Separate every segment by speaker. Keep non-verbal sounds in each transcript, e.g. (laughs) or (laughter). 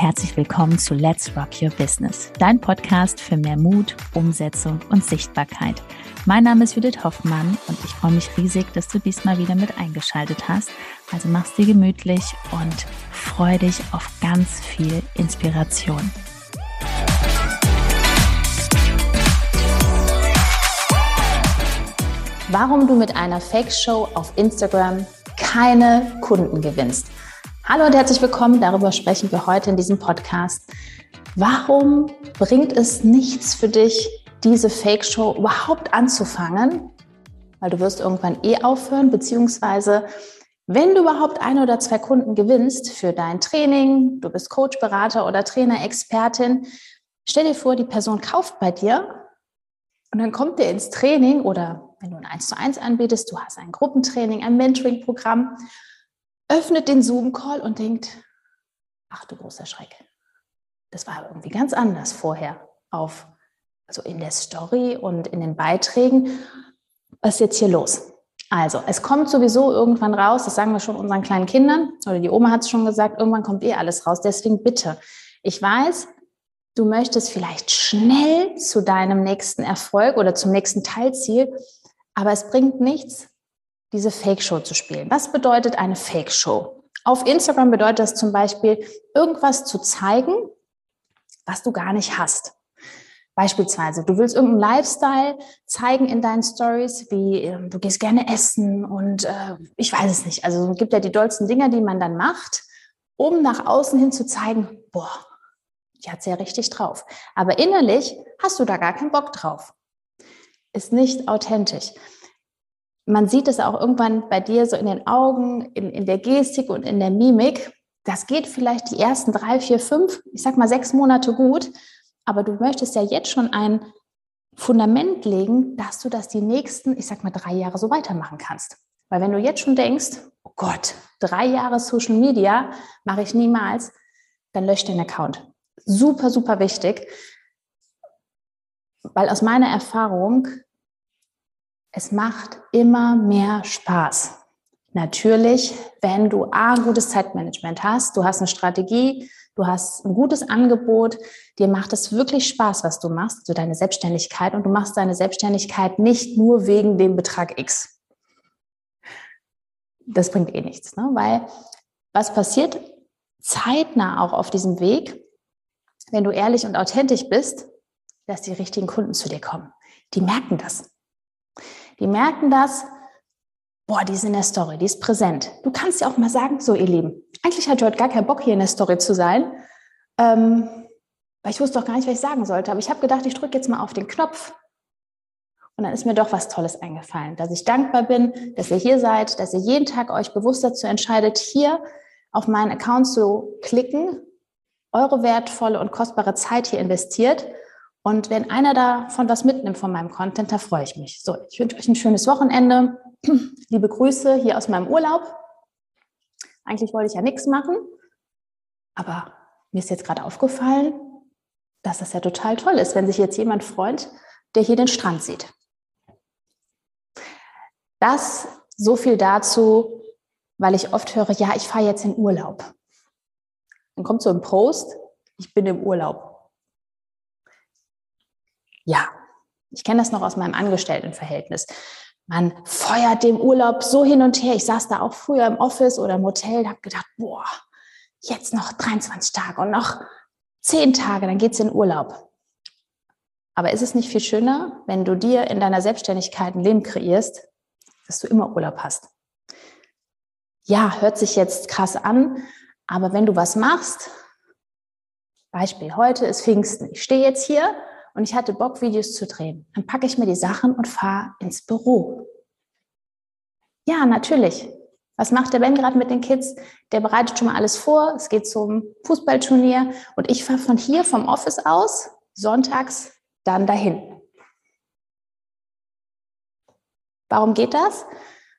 Speaker 1: herzlich willkommen zu Let's Rock Your Business, dein Podcast für mehr Mut, Umsetzung und Sichtbarkeit. Mein Name ist Judith Hoffmann und ich freue mich riesig, dass du diesmal wieder mit eingeschaltet hast. Also mach's dir gemütlich und freu dich auf ganz viel Inspiration. Warum du mit einer Fake-Show auf Instagram keine Kunden gewinnst. Hallo und herzlich willkommen. Darüber sprechen wir heute in diesem Podcast. Warum bringt es nichts für dich, diese Fake-Show überhaupt anzufangen? Weil du wirst irgendwann eh aufhören, beziehungsweise wenn du überhaupt ein oder zwei Kunden gewinnst für dein Training, du bist Coach, Berater oder Trainer, Expertin, stell dir vor, die Person kauft bei dir und dann kommt der ins Training oder wenn du ein 1 zu 1 anbietest, du hast ein Gruppentraining, ein Mentoring-Programm öffnet den Zoom-Call und denkt, ach du großer Schreck. Das war irgendwie ganz anders vorher auf, also in der Story und in den Beiträgen. Was ist jetzt hier los? Also, es kommt sowieso irgendwann raus, das sagen wir schon unseren kleinen Kindern, oder die Oma hat es schon gesagt, irgendwann kommt eh alles raus. Deswegen bitte, ich weiß, du möchtest vielleicht schnell zu deinem nächsten Erfolg oder zum nächsten Teilziel, aber es bringt nichts, diese Fake-Show zu spielen. Was bedeutet eine Fake-Show? Auf Instagram bedeutet das zum Beispiel, irgendwas zu zeigen, was du gar nicht hast. Beispielsweise, du willst irgendeinen Lifestyle zeigen in deinen Stories, wie äh, du gehst gerne essen und äh, ich weiß es nicht. Also es gibt ja die dollsten Dinger, die man dann macht, um nach außen hin zu zeigen, boah, die hat es ja richtig drauf. Aber innerlich hast du da gar keinen Bock drauf. Ist nicht authentisch man sieht es auch irgendwann bei dir so in den Augen, in, in der Gestik und in der Mimik. Das geht vielleicht die ersten drei, vier, fünf, ich sag mal sechs Monate gut, aber du möchtest ja jetzt schon ein Fundament legen, dass du das die nächsten, ich sag mal drei Jahre so weitermachen kannst. Weil wenn du jetzt schon denkst, oh Gott, drei Jahre Social Media mache ich niemals, dann lösch den Account. Super, super wichtig, weil aus meiner Erfahrung es macht immer mehr Spaß. Natürlich, wenn du A, gutes Zeitmanagement hast, du hast eine Strategie, du hast ein gutes Angebot, dir macht es wirklich Spaß, was du machst, also deine Selbstständigkeit und du machst deine Selbstständigkeit nicht nur wegen dem Betrag X. Das bringt eh nichts, ne? weil was passiert zeitnah auch auf diesem Weg, wenn du ehrlich und authentisch bist, dass die richtigen Kunden zu dir kommen. Die merken das. Die merken das, boah, die ist in der Story, die ist präsent. Du kannst ja auch mal sagen, so ihr Lieben, eigentlich hatte ich heute gar keinen Bock, hier in der Story zu sein, ähm, weil ich wusste doch gar nicht, was ich sagen sollte. Aber ich habe gedacht, ich drücke jetzt mal auf den Knopf. Und dann ist mir doch was Tolles eingefallen, dass ich dankbar bin, dass ihr hier seid, dass ihr jeden Tag euch bewusst dazu entscheidet, hier auf meinen Account zu klicken, eure wertvolle und kostbare Zeit hier investiert und wenn einer davon was mitnimmt von meinem Content, da freue ich mich. So, ich wünsche euch ein schönes Wochenende. (clears throat) Liebe Grüße hier aus meinem Urlaub. Eigentlich wollte ich ja nichts machen, aber mir ist jetzt gerade aufgefallen, dass das ja total toll ist, wenn sich jetzt jemand freut, der hier den Strand sieht. Das so viel dazu, weil ich oft höre, ja, ich fahre jetzt in Urlaub. Dann kommt so ein Post, ich bin im Urlaub. Ja, ich kenne das noch aus meinem Angestelltenverhältnis. Man feuert dem Urlaub so hin und her. Ich saß da auch früher im Office oder im Hotel und habe gedacht, boah, jetzt noch 23 Tage und noch 10 Tage, dann geht's in Urlaub. Aber ist es nicht viel schöner, wenn du dir in deiner Selbstständigkeit ein Leben kreierst, dass du immer Urlaub hast? Ja, hört sich jetzt krass an, aber wenn du was machst, Beispiel, heute ist Pfingsten. Ich stehe jetzt hier und ich hatte Bock, Videos zu drehen. Dann packe ich mir die Sachen und fahre ins Büro. Ja, natürlich. Was macht der Ben gerade mit den Kids? Der bereitet schon mal alles vor. Es geht zum Fußballturnier und ich fahre von hier vom Office aus sonntags dann dahin. Warum geht das?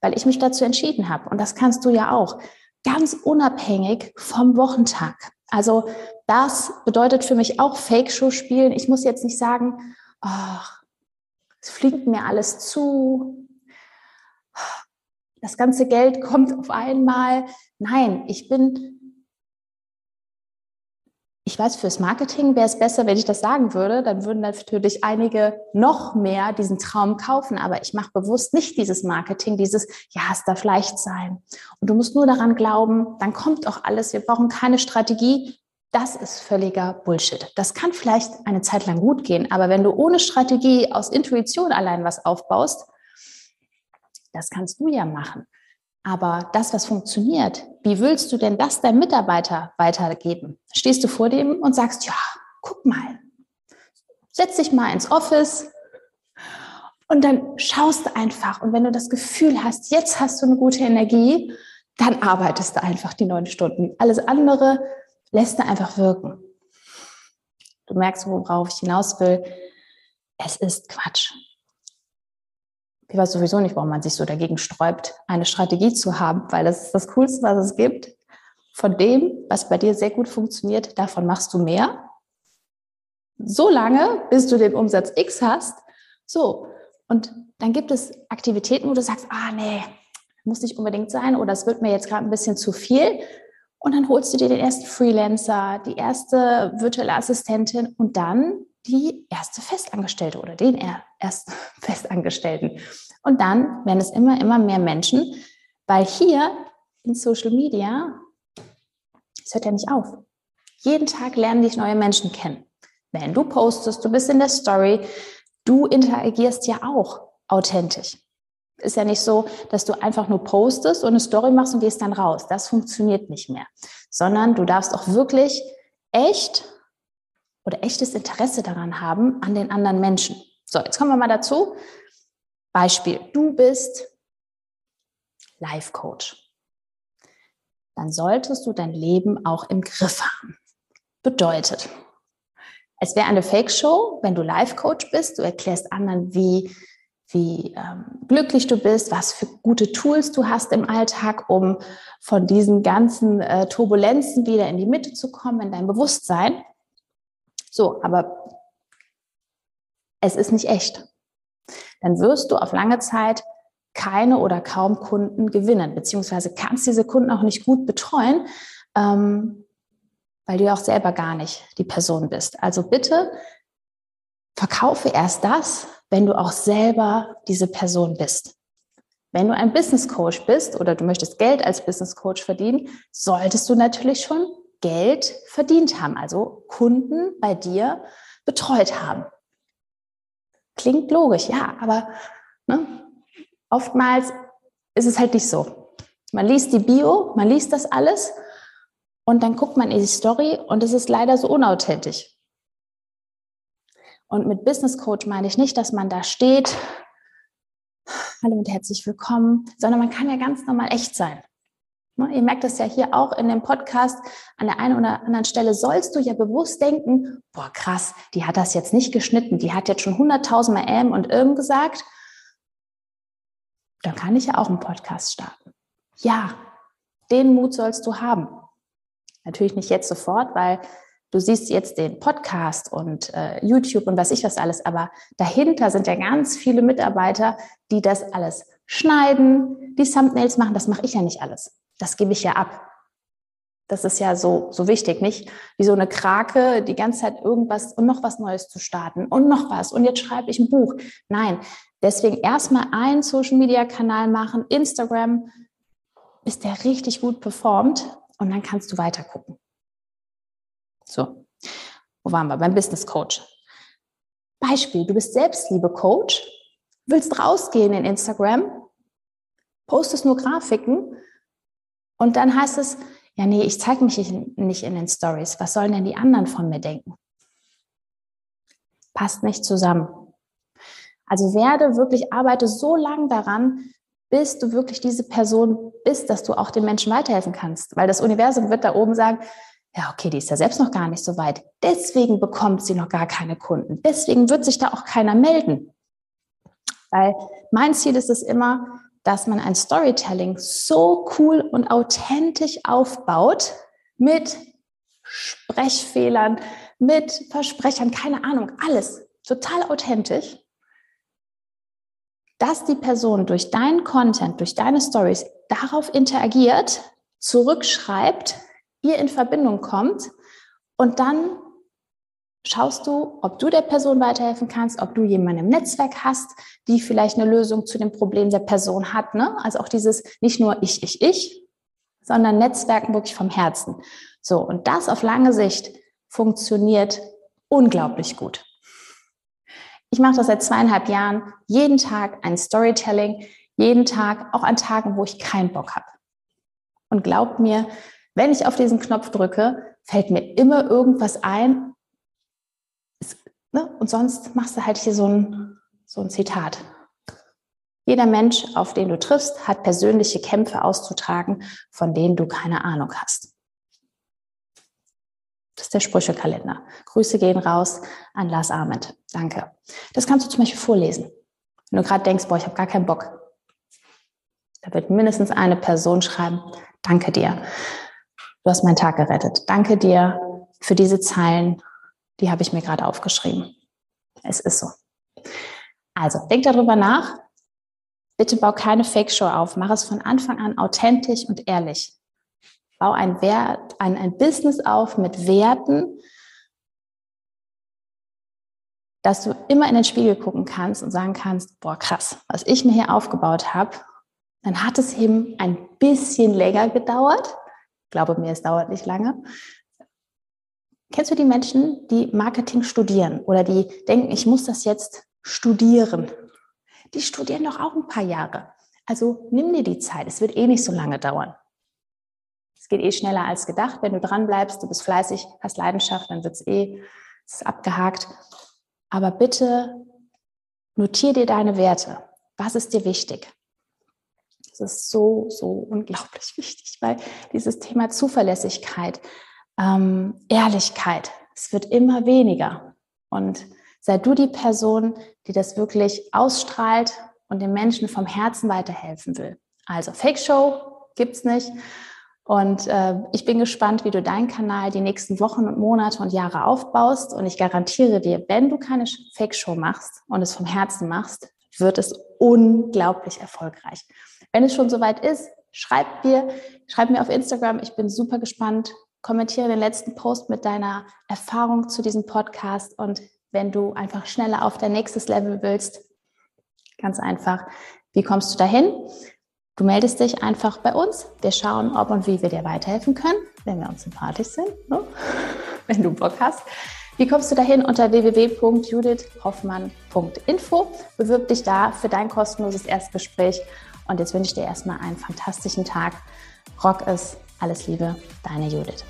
Speaker 1: Weil ich mich dazu entschieden habe. Und das kannst du ja auch. Ganz unabhängig vom Wochentag. Also das bedeutet für mich auch Fake-Show spielen. Ich muss jetzt nicht sagen, ach, es fliegt mir alles zu. Das ganze Geld kommt auf einmal. Nein, ich bin ich weiß, fürs Marketing wäre es besser, wenn ich das sagen würde. Dann würden natürlich einige noch mehr diesen Traum kaufen. Aber ich mache bewusst nicht dieses Marketing, dieses, ja, es darf leicht sein. Und du musst nur daran glauben, dann kommt auch alles. Wir brauchen keine Strategie. Das ist völliger Bullshit. Das kann vielleicht eine Zeit lang gut gehen. Aber wenn du ohne Strategie aus Intuition allein was aufbaust, das kannst du ja machen. Aber das, was funktioniert, wie willst du denn das deinem Mitarbeiter weitergeben? Stehst du vor dem und sagst, ja, guck mal, setz dich mal ins Office und dann schaust du einfach. Und wenn du das Gefühl hast, jetzt hast du eine gute Energie, dann arbeitest du einfach die neun Stunden. Alles andere lässt du einfach wirken. Du merkst, worauf ich hinaus will. Es ist Quatsch ich weiß sowieso nicht, warum man sich so dagegen sträubt, eine Strategie zu haben, weil das ist das Coolste, was es gibt. Von dem, was bei dir sehr gut funktioniert, davon machst du mehr. So lange, bis du den Umsatz X hast. So. Und dann gibt es Aktivitäten, wo du sagst, ah, nee, muss nicht unbedingt sein oder es wird mir jetzt gerade ein bisschen zu viel. Und dann holst du dir den ersten Freelancer, die erste virtuelle Assistentin und dann die erste Festangestellte oder den ersten (laughs) Festangestellten. Und dann werden es immer, immer mehr Menschen, weil hier in Social Media, es hört ja nicht auf. Jeden Tag lernen dich neue Menschen kennen. Wenn du postest, du bist in der Story, du interagierst ja auch authentisch. Ist ja nicht so, dass du einfach nur postest und eine Story machst und gehst dann raus. Das funktioniert nicht mehr. Sondern du darfst auch wirklich echt oder echtes Interesse daran haben an den anderen Menschen. So, jetzt kommen wir mal dazu. Beispiel, du bist Life Coach. Dann solltest du dein Leben auch im Griff haben. Bedeutet, es wäre eine Fake-Show, wenn du Life Coach bist. Du erklärst anderen, wie, wie ähm, glücklich du bist, was für gute Tools du hast im Alltag, um von diesen ganzen äh, Turbulenzen wieder in die Mitte zu kommen, in dein Bewusstsein. So, aber es ist nicht echt. Dann wirst du auf lange Zeit keine oder kaum Kunden gewinnen, beziehungsweise kannst diese Kunden auch nicht gut betreuen, ähm, weil du ja auch selber gar nicht die Person bist. Also bitte verkaufe erst das, wenn du auch selber diese Person bist. Wenn du ein Business Coach bist oder du möchtest Geld als Business Coach verdienen, solltest du natürlich schon Geld verdient haben, also Kunden bei dir betreut haben. Klingt logisch, ja, aber ne, oftmals ist es halt nicht so. Man liest die Bio, man liest das alles und dann guckt man in die Story und es ist leider so unauthentisch. Und mit Business Coach meine ich nicht, dass man da steht, hallo und herzlich willkommen, sondern man kann ja ganz normal echt sein. Ne, ihr merkt das ja hier auch in dem Podcast. An der einen oder anderen Stelle sollst du ja bewusst denken, boah, krass, die hat das jetzt nicht geschnitten. Die hat jetzt schon hunderttausendmal M und Irm gesagt. Dann kann ich ja auch einen Podcast starten. Ja, den Mut sollst du haben. Natürlich nicht jetzt sofort, weil du siehst jetzt den Podcast und äh, YouTube und was ich was alles, aber dahinter sind ja ganz viele Mitarbeiter, die das alles schneiden, die Thumbnails machen. Das mache ich ja nicht alles das gebe ich ja ab. Das ist ja so, so wichtig, nicht? Wie so eine Krake, die ganze Zeit irgendwas und noch was Neues zu starten und noch was und jetzt schreibe ich ein Buch. Nein, deswegen erstmal einen Social Media Kanal machen, Instagram, bis der richtig gut performt und dann kannst du weiter gucken. So, wo waren wir? Beim Business Coach. Beispiel, du bist Selbstliebe Coach, willst rausgehen in Instagram, postest nur Grafiken und dann heißt es, ja, nee, ich zeige mich nicht in den Stories. Was sollen denn die anderen von mir denken? Passt nicht zusammen. Also werde wirklich, arbeite so lang daran, bis du wirklich diese Person bist, dass du auch den Menschen weiterhelfen kannst. Weil das Universum wird da oben sagen, ja, okay, die ist ja selbst noch gar nicht so weit. Deswegen bekommt sie noch gar keine Kunden. Deswegen wird sich da auch keiner melden. Weil mein Ziel ist es immer, dass man ein Storytelling so cool und authentisch aufbaut mit Sprechfehlern, mit Versprechern, keine Ahnung, alles total authentisch, dass die Person durch deinen Content, durch deine Stories darauf interagiert, zurückschreibt, ihr in Verbindung kommt Und dann schaust du, ob du der Person weiterhelfen kannst, ob du jemanden im Netzwerk hast, die vielleicht eine Lösung zu dem Problem der Person hat. Ne? Also auch dieses nicht nur ich, ich, ich, sondern Netzwerken wirklich vom Herzen. So, und das auf lange Sicht funktioniert unglaublich gut. Ich mache das seit zweieinhalb Jahren, jeden Tag ein Storytelling, jeden Tag, auch an Tagen, wo ich keinen Bock habe. Und glaubt mir, wenn ich auf diesen Knopf drücke, fällt mir immer irgendwas ein. Ne? Und sonst machst du halt hier so ein, so ein Zitat. Jeder Mensch, auf den du triffst, hat persönliche Kämpfe auszutragen, von denen du keine Ahnung hast. Das ist der Sprüchekalender. Grüße gehen raus an Lars Ahmed. Danke. Das kannst du zum Beispiel vorlesen. Wenn du gerade denkst, boah, ich habe gar keinen Bock. Da wird mindestens eine Person schreiben, danke dir. Du hast meinen Tag gerettet. Danke dir für diese Zeilen. Die habe ich mir gerade aufgeschrieben. Es ist so. Also, denk darüber nach. Bitte bau keine Fake-Show auf. Mach es von Anfang an authentisch und ehrlich. Bau ein, Wert, ein, ein Business auf mit Werten, dass du immer in den Spiegel gucken kannst und sagen kannst, boah, krass, was ich mir hier aufgebaut habe, dann hat es eben ein bisschen länger gedauert. Ich glaube mir, es dauert nicht lange. Kennst du die Menschen, die Marketing studieren oder die denken, ich muss das jetzt studieren? Die studieren doch auch ein paar Jahre. Also nimm dir die Zeit. Es wird eh nicht so lange dauern. Es geht eh schneller als gedacht. Wenn du dran bleibst, du bist fleißig, hast Leidenschaft, dann wird es eh ist abgehakt. Aber bitte notier dir deine Werte. Was ist dir wichtig? Das ist so, so unglaublich (laughs) wichtig, weil dieses Thema Zuverlässigkeit, ähm, Ehrlichkeit, es wird immer weniger. Und sei du die Person, die das wirklich ausstrahlt und den Menschen vom Herzen weiterhelfen will. Also Fake Show gibt's nicht. Und äh, ich bin gespannt, wie du deinen Kanal die nächsten Wochen und Monate und Jahre aufbaust. Und ich garantiere dir, wenn du keine Fake-Show machst und es vom Herzen machst, wird es unglaublich erfolgreich. Wenn es schon soweit ist, schreib mir, schreib mir auf Instagram. Ich bin super gespannt. Kommentiere den letzten Post mit deiner Erfahrung zu diesem Podcast. Und wenn du einfach schneller auf dein nächstes Level willst, ganz einfach, wie kommst du dahin? Du meldest dich einfach bei uns. Wir schauen, ob und wie wir dir weiterhelfen können, wenn wir uns sympathisch sind, ne? (laughs) wenn du Bock hast. Wie kommst du dahin? Unter www.judithhoffmann.info. Bewirb dich da für dein kostenloses Erstgespräch. Und jetzt wünsche ich dir erstmal einen fantastischen Tag. Rock es. Alles Liebe, deine Judith.